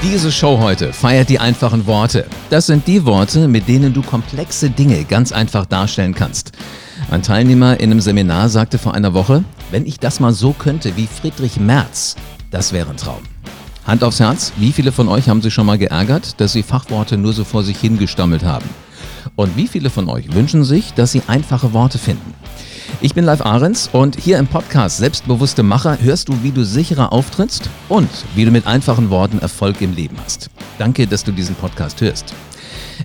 Diese Show heute feiert die einfachen Worte. Das sind die Worte, mit denen du komplexe Dinge ganz einfach darstellen kannst. Ein Teilnehmer in einem Seminar sagte vor einer Woche, wenn ich das mal so könnte wie Friedrich Merz, das wäre ein Traum. Hand aufs Herz, wie viele von euch haben sich schon mal geärgert, dass sie Fachworte nur so vor sich hingestammelt haben? Und wie viele von euch wünschen sich, dass sie einfache Worte finden? Ich bin Live Ahrens und hier im Podcast Selbstbewusste Macher hörst du, wie du sicherer auftrittst und wie du mit einfachen Worten Erfolg im Leben hast. Danke, dass du diesen Podcast hörst.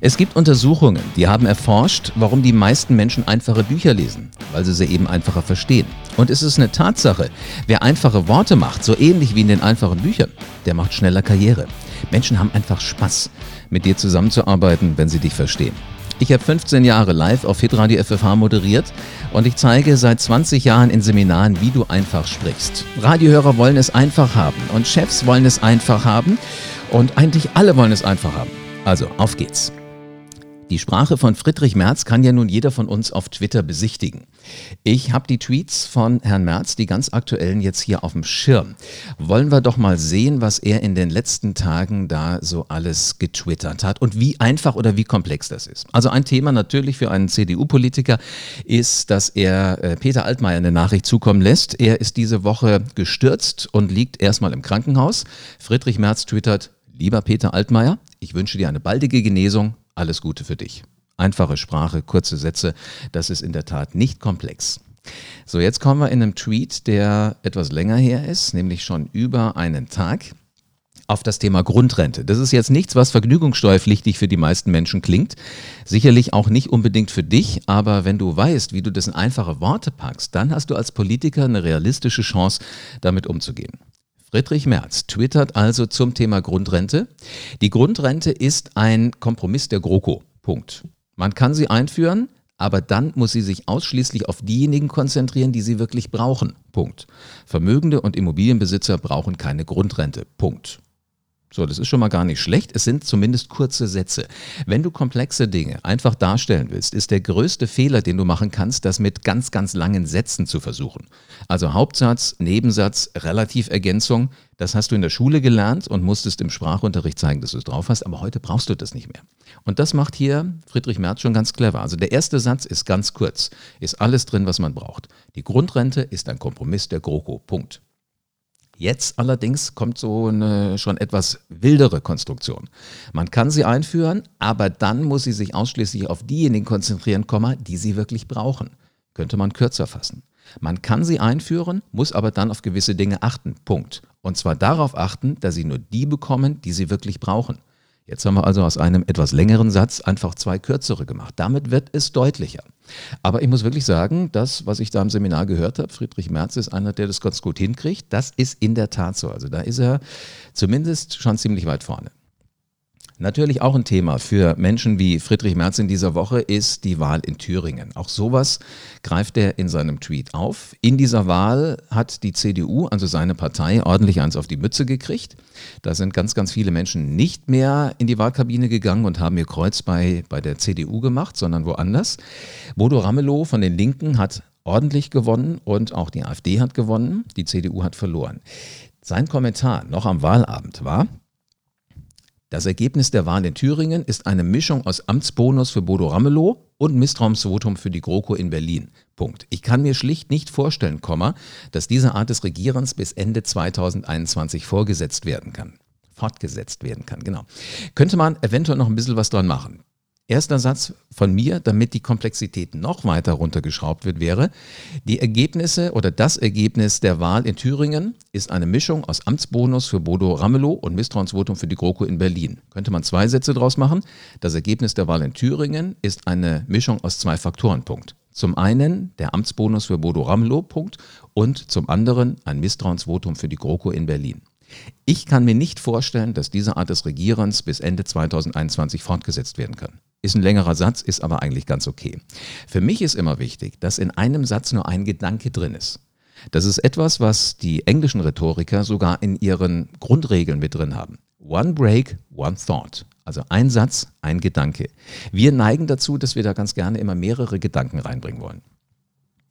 Es gibt Untersuchungen, die haben erforscht, warum die meisten Menschen einfache Bücher lesen, weil sie sie eben einfacher verstehen. Und es ist eine Tatsache, wer einfache Worte macht, so ähnlich wie in den einfachen Büchern, der macht schneller Karriere. Menschen haben einfach Spaß, mit dir zusammenzuarbeiten, wenn sie dich verstehen. Ich habe 15 Jahre live auf Hitradio FFH moderiert und ich zeige seit 20 Jahren in Seminaren, wie du einfach sprichst. Radiohörer wollen es einfach haben und Chefs wollen es einfach haben und eigentlich alle wollen es einfach haben. Also, auf geht's. Die Sprache von Friedrich Merz kann ja nun jeder von uns auf Twitter besichtigen. Ich habe die Tweets von Herrn Merz, die ganz aktuellen, jetzt hier auf dem Schirm. Wollen wir doch mal sehen, was er in den letzten Tagen da so alles getwittert hat und wie einfach oder wie komplex das ist. Also ein Thema natürlich für einen CDU-Politiker ist, dass er äh, Peter Altmaier eine Nachricht zukommen lässt. Er ist diese Woche gestürzt und liegt erstmal im Krankenhaus. Friedrich Merz twittert, lieber Peter Altmaier, ich wünsche dir eine baldige Genesung alles Gute für dich. Einfache Sprache, kurze Sätze, das ist in der Tat nicht komplex. So, jetzt kommen wir in einem Tweet, der etwas länger her ist, nämlich schon über einen Tag, auf das Thema Grundrente. Das ist jetzt nichts, was vergnügungssteuerpflichtig für die meisten Menschen klingt. Sicherlich auch nicht unbedingt für dich, aber wenn du weißt, wie du das in einfache Worte packst, dann hast du als Politiker eine realistische Chance, damit umzugehen. Friedrich Merz twittert also zum Thema Grundrente. Die Grundrente ist ein Kompromiss der GroKo. Punkt. Man kann sie einführen, aber dann muss sie sich ausschließlich auf diejenigen konzentrieren, die sie wirklich brauchen. Punkt. Vermögende und Immobilienbesitzer brauchen keine Grundrente. Punkt. So, das ist schon mal gar nicht schlecht. Es sind zumindest kurze Sätze. Wenn du komplexe Dinge einfach darstellen willst, ist der größte Fehler, den du machen kannst, das mit ganz, ganz langen Sätzen zu versuchen. Also Hauptsatz, Nebensatz, Relativergänzung, das hast du in der Schule gelernt und musstest im Sprachunterricht zeigen, dass du es drauf hast, aber heute brauchst du das nicht mehr. Und das macht hier Friedrich Merz schon ganz clever. Also der erste Satz ist ganz kurz, ist alles drin, was man braucht. Die Grundrente ist ein Kompromiss der GroKo. Punkt. Jetzt allerdings kommt so eine schon etwas wildere Konstruktion. Man kann sie einführen, aber dann muss sie sich ausschließlich auf diejenigen konzentrieren, die sie wirklich brauchen. Könnte man kürzer fassen. Man kann sie einführen, muss aber dann auf gewisse Dinge achten. Punkt. Und zwar darauf achten, dass sie nur die bekommen, die sie wirklich brauchen. Jetzt haben wir also aus einem etwas längeren Satz einfach zwei kürzere gemacht. Damit wird es deutlicher. Aber ich muss wirklich sagen, das, was ich da im Seminar gehört habe, Friedrich Merz ist einer, der das ganz gut hinkriegt. Das ist in der Tat so. Also da ist er zumindest schon ziemlich weit vorne. Natürlich auch ein Thema für Menschen wie Friedrich Merz in dieser Woche ist die Wahl in Thüringen. Auch sowas greift er in seinem Tweet auf. In dieser Wahl hat die CDU, also seine Partei, ordentlich eins auf die Mütze gekriegt. Da sind ganz, ganz viele Menschen nicht mehr in die Wahlkabine gegangen und haben ihr Kreuz bei, bei der CDU gemacht, sondern woanders. Bodo Ramelow von den Linken hat ordentlich gewonnen und auch die AfD hat gewonnen. Die CDU hat verloren. Sein Kommentar noch am Wahlabend war, das Ergebnis der Wahl in Thüringen ist eine Mischung aus Amtsbonus für Bodo Ramelow und Misstrauensvotum für die GroKo in Berlin. Punkt. Ich kann mir schlicht nicht vorstellen, dass diese Art des Regierens bis Ende 2021 vorgesetzt werden kann. Fortgesetzt werden kann, genau. Könnte man eventuell noch ein bisschen was dran machen. Erster Satz von mir, damit die Komplexität noch weiter runtergeschraubt wird, wäre, die Ergebnisse oder das Ergebnis der Wahl in Thüringen ist eine Mischung aus Amtsbonus für Bodo Ramelow und Misstrauensvotum für die GroKo in Berlin. Könnte man zwei Sätze draus machen? Das Ergebnis der Wahl in Thüringen ist eine Mischung aus zwei Faktoren. Punkt. Zum einen der Amtsbonus für Bodo Ramelow, Punkt, und zum anderen ein Misstrauensvotum für die GroKo in Berlin. Ich kann mir nicht vorstellen, dass diese Art des Regierens bis Ende 2021 fortgesetzt werden kann. Ist ein längerer Satz, ist aber eigentlich ganz okay. Für mich ist immer wichtig, dass in einem Satz nur ein Gedanke drin ist. Das ist etwas, was die englischen Rhetoriker sogar in ihren Grundregeln mit drin haben. One break, one thought. Also ein Satz, ein Gedanke. Wir neigen dazu, dass wir da ganz gerne immer mehrere Gedanken reinbringen wollen.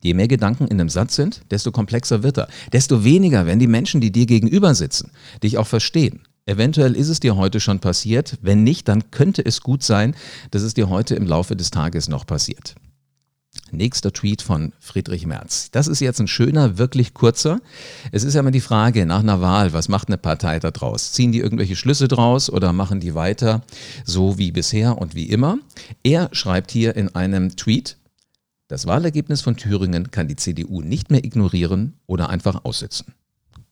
Je mehr Gedanken in einem Satz sind, desto komplexer wird er. Desto weniger, wenn die Menschen, die dir gegenüber sitzen, dich auch verstehen. Eventuell ist es dir heute schon passiert. Wenn nicht, dann könnte es gut sein, dass es dir heute im Laufe des Tages noch passiert. Nächster Tweet von Friedrich Merz. Das ist jetzt ein schöner, wirklich kurzer. Es ist ja immer die Frage nach einer Wahl, was macht eine Partei da draus? Ziehen die irgendwelche Schlüsse draus oder machen die weiter so wie bisher und wie immer? Er schreibt hier in einem Tweet, das Wahlergebnis von Thüringen kann die CDU nicht mehr ignorieren oder einfach aussitzen.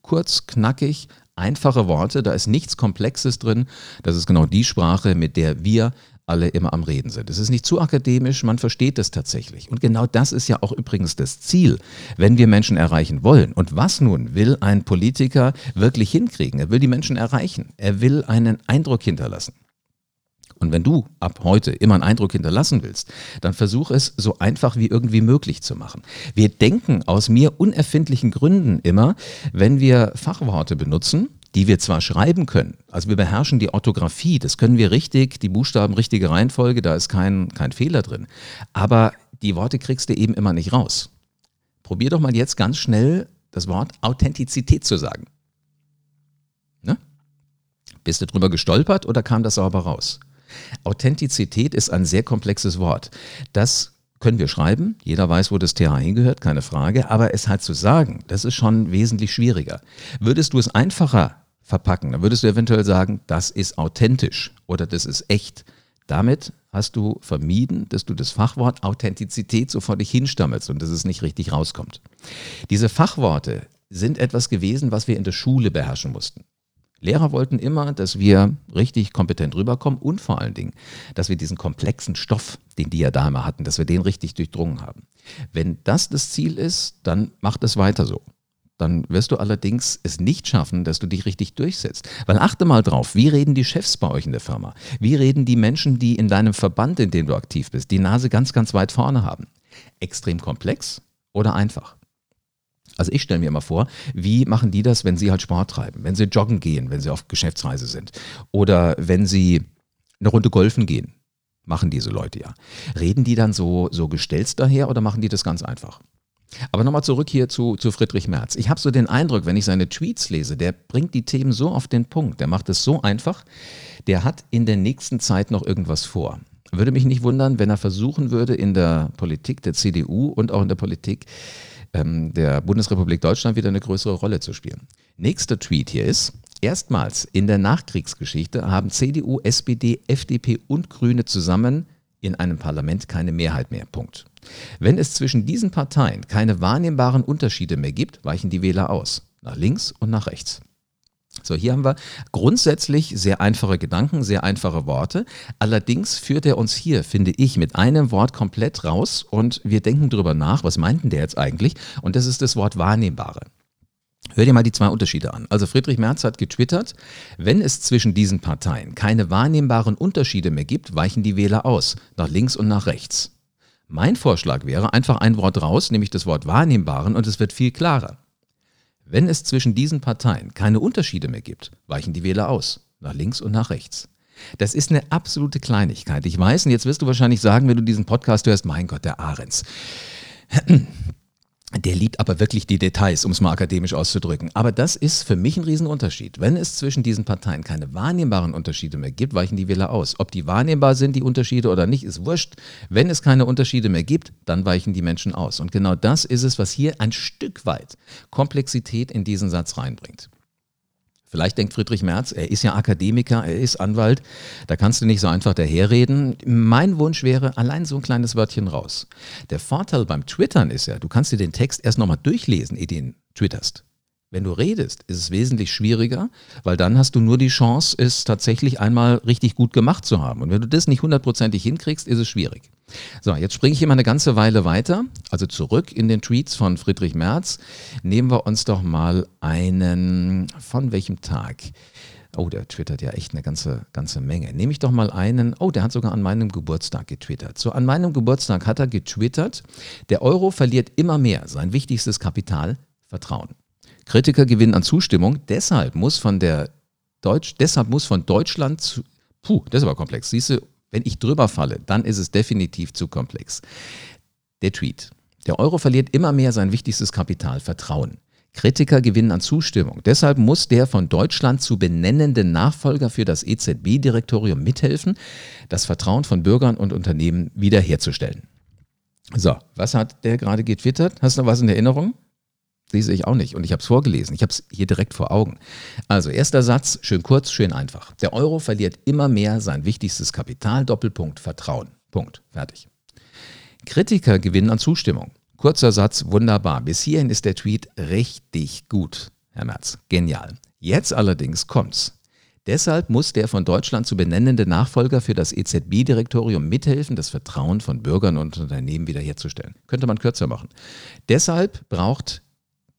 Kurz, knackig, einfache Worte, da ist nichts Komplexes drin. Das ist genau die Sprache, mit der wir alle immer am Reden sind. Es ist nicht zu akademisch, man versteht es tatsächlich. Und genau das ist ja auch übrigens das Ziel, wenn wir Menschen erreichen wollen. Und was nun will ein Politiker wirklich hinkriegen? Er will die Menschen erreichen. Er will einen Eindruck hinterlassen. Und wenn du ab heute immer einen Eindruck hinterlassen willst, dann versuch es so einfach wie irgendwie möglich zu machen. Wir denken aus mir unerfindlichen Gründen immer, wenn wir Fachworte benutzen, die wir zwar schreiben können, also wir beherrschen die Orthographie, das können wir richtig, die Buchstaben richtige Reihenfolge, da ist kein, kein Fehler drin, aber die Worte kriegst du eben immer nicht raus. Probier doch mal jetzt ganz schnell das Wort Authentizität zu sagen. Ne? Bist du drüber gestolpert oder kam das sauber raus? Authentizität ist ein sehr komplexes Wort. Das können wir schreiben, jeder weiß, wo das TH hingehört, keine Frage, aber es halt zu sagen, das ist schon wesentlich schwieriger. Würdest du es einfacher verpacken, dann würdest du eventuell sagen, das ist authentisch oder das ist echt. Damit hast du vermieden, dass du das Fachwort Authentizität so vor dich hinstammelst und dass es nicht richtig rauskommt. Diese Fachworte sind etwas gewesen, was wir in der Schule beherrschen mussten. Lehrer wollten immer, dass wir richtig kompetent rüberkommen und vor allen Dingen, dass wir diesen komplexen Stoff, den die ja da immer hatten, dass wir den richtig durchdrungen haben. Wenn das das Ziel ist, dann mach das weiter so. Dann wirst du allerdings es nicht schaffen, dass du dich richtig durchsetzt. Weil achte mal drauf, wie reden die Chefs bei euch in der Firma? Wie reden die Menschen, die in deinem Verband, in dem du aktiv bist, die Nase ganz, ganz weit vorne haben? Extrem komplex oder einfach? Also ich stelle mir immer vor, wie machen die das, wenn sie halt Sport treiben, wenn sie joggen gehen, wenn sie auf Geschäftsreise sind oder wenn sie eine Runde golfen gehen. Machen diese Leute ja. Reden die dann so, so gestelzt daher oder machen die das ganz einfach? Aber nochmal zurück hier zu, zu Friedrich Merz. Ich habe so den Eindruck, wenn ich seine Tweets lese, der bringt die Themen so auf den Punkt, der macht es so einfach, der hat in der nächsten Zeit noch irgendwas vor. Würde mich nicht wundern, wenn er versuchen würde, in der Politik der CDU und auch in der Politik ähm, der Bundesrepublik Deutschland wieder eine größere Rolle zu spielen. Nächster Tweet hier ist, erstmals in der Nachkriegsgeschichte haben CDU, SPD, FDP und Grüne zusammen in einem Parlament keine Mehrheit mehr. Punkt. Wenn es zwischen diesen Parteien keine wahrnehmbaren Unterschiede mehr gibt, weichen die Wähler aus. Nach links und nach rechts. So, hier haben wir grundsätzlich sehr einfache Gedanken, sehr einfache Worte. Allerdings führt er uns hier, finde ich, mit einem Wort komplett raus und wir denken darüber nach, was meinten der jetzt eigentlich? Und das ist das Wort Wahrnehmbare. Hör dir mal die zwei Unterschiede an. Also Friedrich Merz hat getwittert, wenn es zwischen diesen Parteien keine wahrnehmbaren Unterschiede mehr gibt, weichen die Wähler aus, nach links und nach rechts. Mein Vorschlag wäre einfach ein Wort raus, nämlich das Wort Wahrnehmbaren und es wird viel klarer. Wenn es zwischen diesen Parteien keine Unterschiede mehr gibt, weichen die Wähler aus, nach links und nach rechts. Das ist eine absolute Kleinigkeit. Ich weiß, und jetzt wirst du wahrscheinlich sagen, wenn du diesen Podcast hörst, mein Gott, der Ahrens. Der liebt aber wirklich die Details, um es mal akademisch auszudrücken. Aber das ist für mich ein Riesenunterschied. Wenn es zwischen diesen Parteien keine wahrnehmbaren Unterschiede mehr gibt, weichen die Wähler aus. Ob die wahrnehmbar sind, die Unterschiede oder nicht, ist wurscht. Wenn es keine Unterschiede mehr gibt, dann weichen die Menschen aus. Und genau das ist es, was hier ein Stück weit Komplexität in diesen Satz reinbringt. Vielleicht denkt Friedrich Merz, er ist ja Akademiker, er ist Anwalt, da kannst du nicht so einfach daherreden. Mein Wunsch wäre allein so ein kleines Wörtchen raus. Der Vorteil beim Twittern ist ja, du kannst dir den Text erst nochmal durchlesen, ehe du ihn twitterst. Wenn du redest, ist es wesentlich schwieriger, weil dann hast du nur die Chance, es tatsächlich einmal richtig gut gemacht zu haben. Und wenn du das nicht hundertprozentig hinkriegst, ist es schwierig. So, jetzt springe ich hier mal eine ganze Weile weiter, also zurück in den Tweets von Friedrich Merz. Nehmen wir uns doch mal einen, von welchem Tag? Oh, der twittert ja echt eine ganze, ganze Menge. Nehme ich doch mal einen, oh, der hat sogar an meinem Geburtstag getwittert. So, an meinem Geburtstag hat er getwittert, der Euro verliert immer mehr sein wichtigstes Kapital, Vertrauen. Kritiker gewinnen an Zustimmung. Deshalb muss von der Deutsch, deshalb muss von Deutschland zu, puh, das ist aber komplex. Siehst du, wenn ich drüber falle, dann ist es definitiv zu komplex. Der Tweet. Der Euro verliert immer mehr sein wichtigstes Kapital, Vertrauen. Kritiker gewinnen an Zustimmung. Deshalb muss der von Deutschland zu benennende Nachfolger für das EZB-Direktorium mithelfen, das Vertrauen von Bürgern und Unternehmen wiederherzustellen. So, was hat der gerade getwittert? Hast du noch was in Erinnerung? Lese ich auch nicht und ich habe es vorgelesen. Ich habe es hier direkt vor Augen. Also erster Satz, schön kurz, schön einfach. Der Euro verliert immer mehr sein wichtigstes Kapital, Doppelpunkt, Vertrauen. Punkt. Fertig. Kritiker gewinnen an Zustimmung. Kurzer Satz, wunderbar. Bis hierhin ist der Tweet richtig gut, Herr Merz. Genial. Jetzt allerdings kommt's. Deshalb muss der von Deutschland zu benennende Nachfolger für das EZB-Direktorium mithelfen, das Vertrauen von Bürgern und Unternehmen wiederherzustellen. Könnte man kürzer machen. Deshalb braucht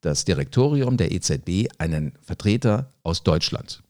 das Direktorium der EZB einen Vertreter aus Deutschland.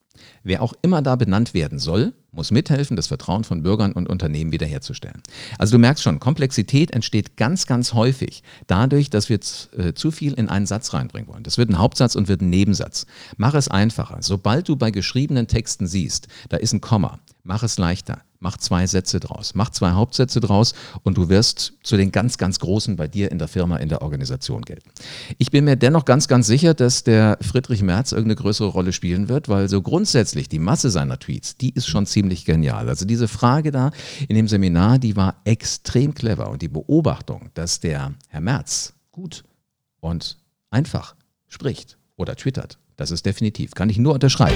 Wer auch immer da benannt werden soll, muss mithelfen, das Vertrauen von Bürgern und Unternehmen wiederherzustellen. Also du merkst schon, Komplexität entsteht ganz, ganz häufig dadurch, dass wir äh, zu viel in einen Satz reinbringen wollen. Das wird ein Hauptsatz und wird ein Nebensatz. Mach es einfacher. Sobald du bei geschriebenen Texten siehst, da ist ein Komma, mach es leichter. Mach zwei Sätze draus, mach zwei Hauptsätze draus und du wirst zu den ganz, ganz Großen bei dir in der Firma, in der Organisation gelten. Ich bin mir dennoch ganz, ganz sicher, dass der Friedrich Merz irgendeine größere Rolle spielen wird, weil so grundsätzlich die Masse seiner Tweets, die ist schon ziemlich genial. Also diese Frage da in dem Seminar, die war extrem clever und die Beobachtung, dass der Herr Merz gut und einfach spricht oder twittert, das ist definitiv, kann ich nur unterschreiben.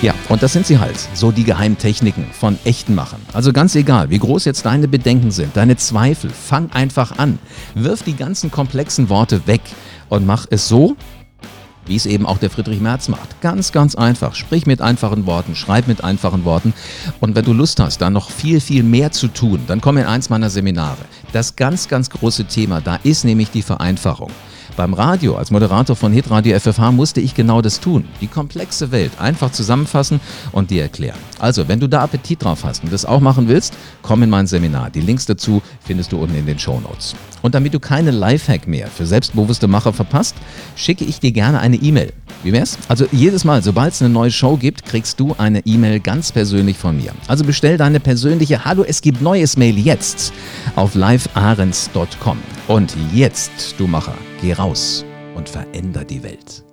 Ja, und das sind sie halt, so die Geheimtechniken von echten Machern. Also ganz egal, wie groß jetzt deine Bedenken sind, deine Zweifel, fang einfach an. Wirf die ganzen komplexen Worte weg und mach es so, wie es eben auch der Friedrich Merz macht. Ganz, ganz einfach. Sprich mit einfachen Worten, schreib mit einfachen Worten. Und wenn du Lust hast, da noch viel, viel mehr zu tun, dann komm in eins meiner Seminare. Das ganz, ganz große Thema, da ist nämlich die Vereinfachung. Beim Radio, als Moderator von Hitradio FFH, musste ich genau das tun. Die komplexe Welt einfach zusammenfassen und dir erklären. Also, wenn du da Appetit drauf hast und das auch machen willst, komm in mein Seminar. Die Links dazu findest du unten in den Show Notes. Und damit du keine Lifehack mehr für selbstbewusste Macher verpasst, schicke ich dir gerne eine E-Mail. Wie wär's? Also jedes Mal, sobald es eine neue Show gibt, kriegst du eine E-Mail ganz persönlich von mir. Also bestell deine persönliche Hallo, es gibt neues Mail jetzt auf livearens.com. Und jetzt, du Macher, Geh raus und veränder die Welt.